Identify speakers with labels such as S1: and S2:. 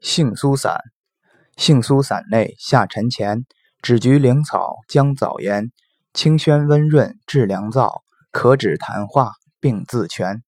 S1: 杏苏散，杏苏散内下沉前，枳菊灵草，姜枣盐，清宣温润，治凉燥，可止痰化，病自全。